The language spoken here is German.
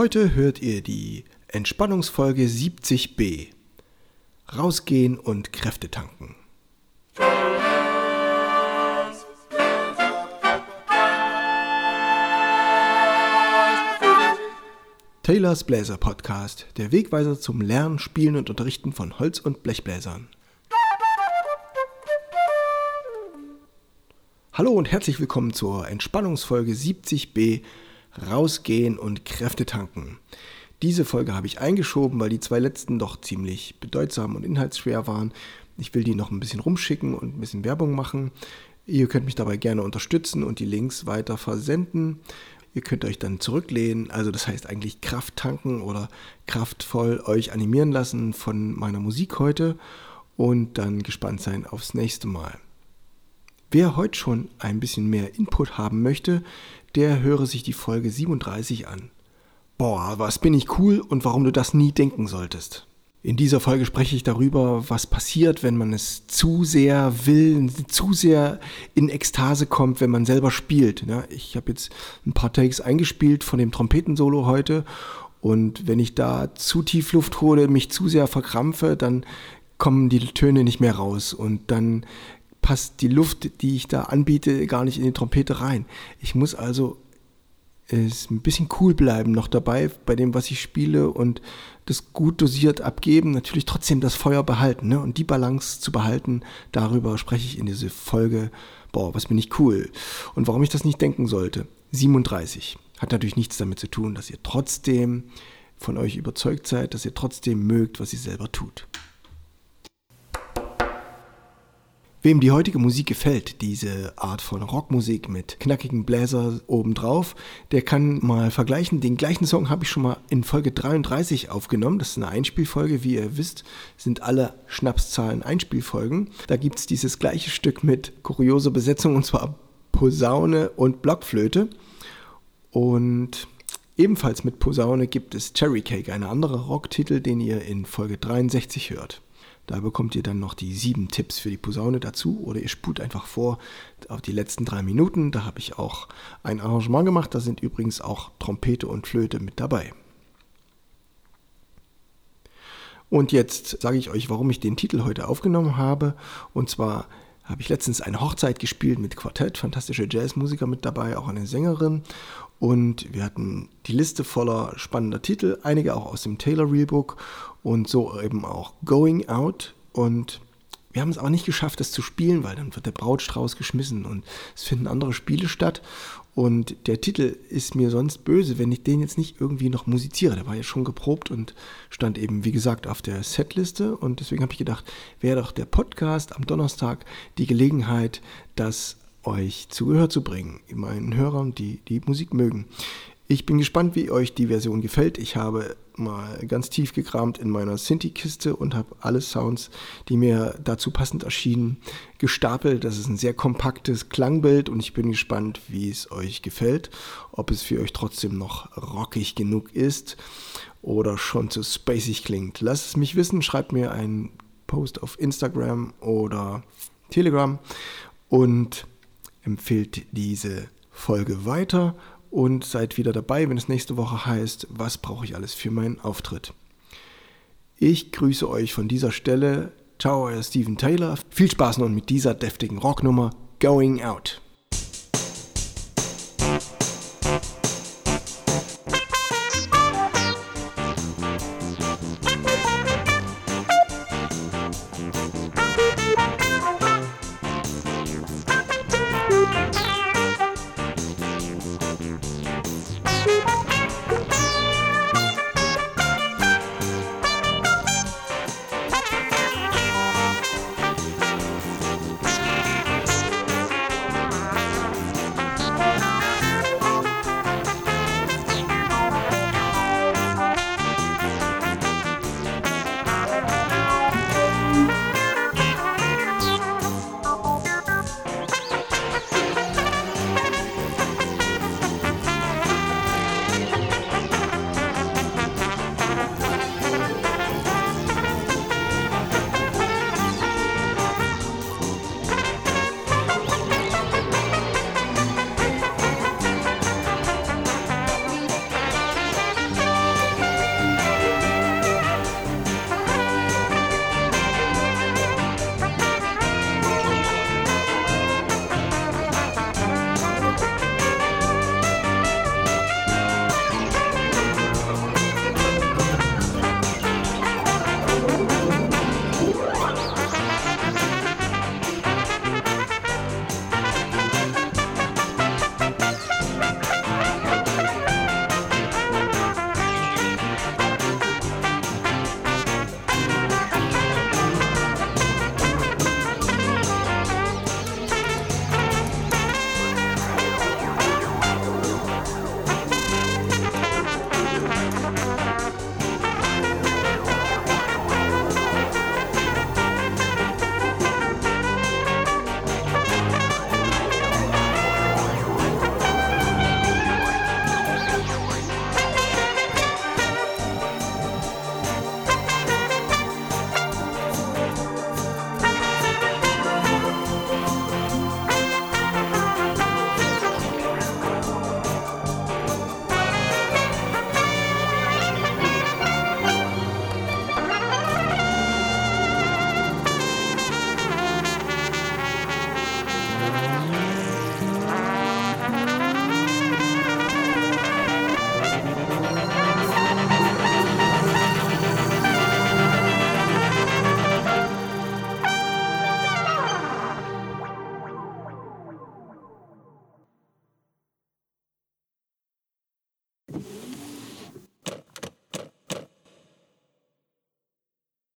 Heute hört ihr die Entspannungsfolge 70b. Rausgehen und Kräfte tanken. Taylors Bläser Podcast, der Wegweiser zum Lernen, Spielen und Unterrichten von Holz- und Blechbläsern. Hallo und herzlich willkommen zur Entspannungsfolge 70b Rausgehen und Kräfte tanken. Diese Folge habe ich eingeschoben, weil die zwei letzten doch ziemlich bedeutsam und inhaltsschwer waren. Ich will die noch ein bisschen rumschicken und ein bisschen Werbung machen. Ihr könnt mich dabei gerne unterstützen und die Links weiter versenden. Ihr könnt euch dann zurücklehnen, also das heißt eigentlich Kraft tanken oder kraftvoll euch animieren lassen von meiner Musik heute und dann gespannt sein aufs nächste Mal. Wer heute schon ein bisschen mehr Input haben möchte, der höre sich die Folge 37 an. Boah, was bin ich cool und warum du das nie denken solltest. In dieser Folge spreche ich darüber, was passiert, wenn man es zu sehr will, zu sehr in Ekstase kommt, wenn man selber spielt. Ja, ich habe jetzt ein paar Takes eingespielt von dem Trompetensolo heute und wenn ich da zu tief Luft hole, mich zu sehr verkrampfe, dann kommen die Töne nicht mehr raus und dann passt die Luft, die ich da anbiete, gar nicht in die Trompete rein. Ich muss also ist ein bisschen cool bleiben noch dabei bei dem, was ich spiele und das gut dosiert abgeben, natürlich trotzdem das Feuer behalten ne? und die Balance zu behalten, darüber spreche ich in dieser Folge, boah, was bin ich cool und warum ich das nicht denken sollte. 37 hat natürlich nichts damit zu tun, dass ihr trotzdem von euch überzeugt seid, dass ihr trotzdem mögt, was ihr selber tut. Wem die heutige Musik gefällt, diese Art von Rockmusik mit knackigen Bläser obendrauf, der kann mal vergleichen. Den gleichen Song habe ich schon mal in Folge 33 aufgenommen. Das ist eine Einspielfolge. Wie ihr wisst, sind alle Schnapszahlen Einspielfolgen. Da gibt es dieses gleiche Stück mit kurioser Besetzung und zwar Posaune und Blockflöte. Und ebenfalls mit Posaune gibt es Cherry Cake, ein anderer Rocktitel, den ihr in Folge 63 hört. Da bekommt ihr dann noch die sieben Tipps für die Posaune dazu oder ihr spult einfach vor auf die letzten drei Minuten. Da habe ich auch ein Arrangement gemacht. Da sind übrigens auch Trompete und Flöte mit dabei. Und jetzt sage ich euch, warum ich den Titel heute aufgenommen habe. Und zwar habe ich letztens eine Hochzeit gespielt mit Quartett, fantastische Jazzmusiker mit dabei, auch eine Sängerin. Und wir hatten die Liste voller spannender Titel, einige auch aus dem Taylor Realbook und so eben auch Going Out. Und wir haben es aber nicht geschafft, das zu spielen, weil dann wird der Brautstrauß geschmissen und es finden andere Spiele statt. Und der Titel ist mir sonst böse, wenn ich den jetzt nicht irgendwie noch musiziere. Der war ja schon geprobt und stand eben, wie gesagt, auf der Setliste. Und deswegen habe ich gedacht, wäre doch der Podcast am Donnerstag die Gelegenheit, das euch zu Gehör zu bringen, meinen Hörern, die die Musik mögen. Ich bin gespannt, wie euch die Version gefällt. Ich habe mal ganz tief gekramt in meiner Synthi-Kiste und habe alle Sounds, die mir dazu passend erschienen, gestapelt. Das ist ein sehr kompaktes Klangbild und ich bin gespannt, wie es euch gefällt. Ob es für euch trotzdem noch rockig genug ist oder schon zu spacig klingt. Lasst es mich wissen, schreibt mir einen Post auf Instagram oder Telegram und empfehlt diese Folge weiter und seid wieder dabei, wenn es nächste Woche heißt, was brauche ich alles für meinen Auftritt. Ich grüße euch von dieser Stelle. Ciao, euer Steven Taylor. Viel Spaß nun mit dieser deftigen Rocknummer Going Out.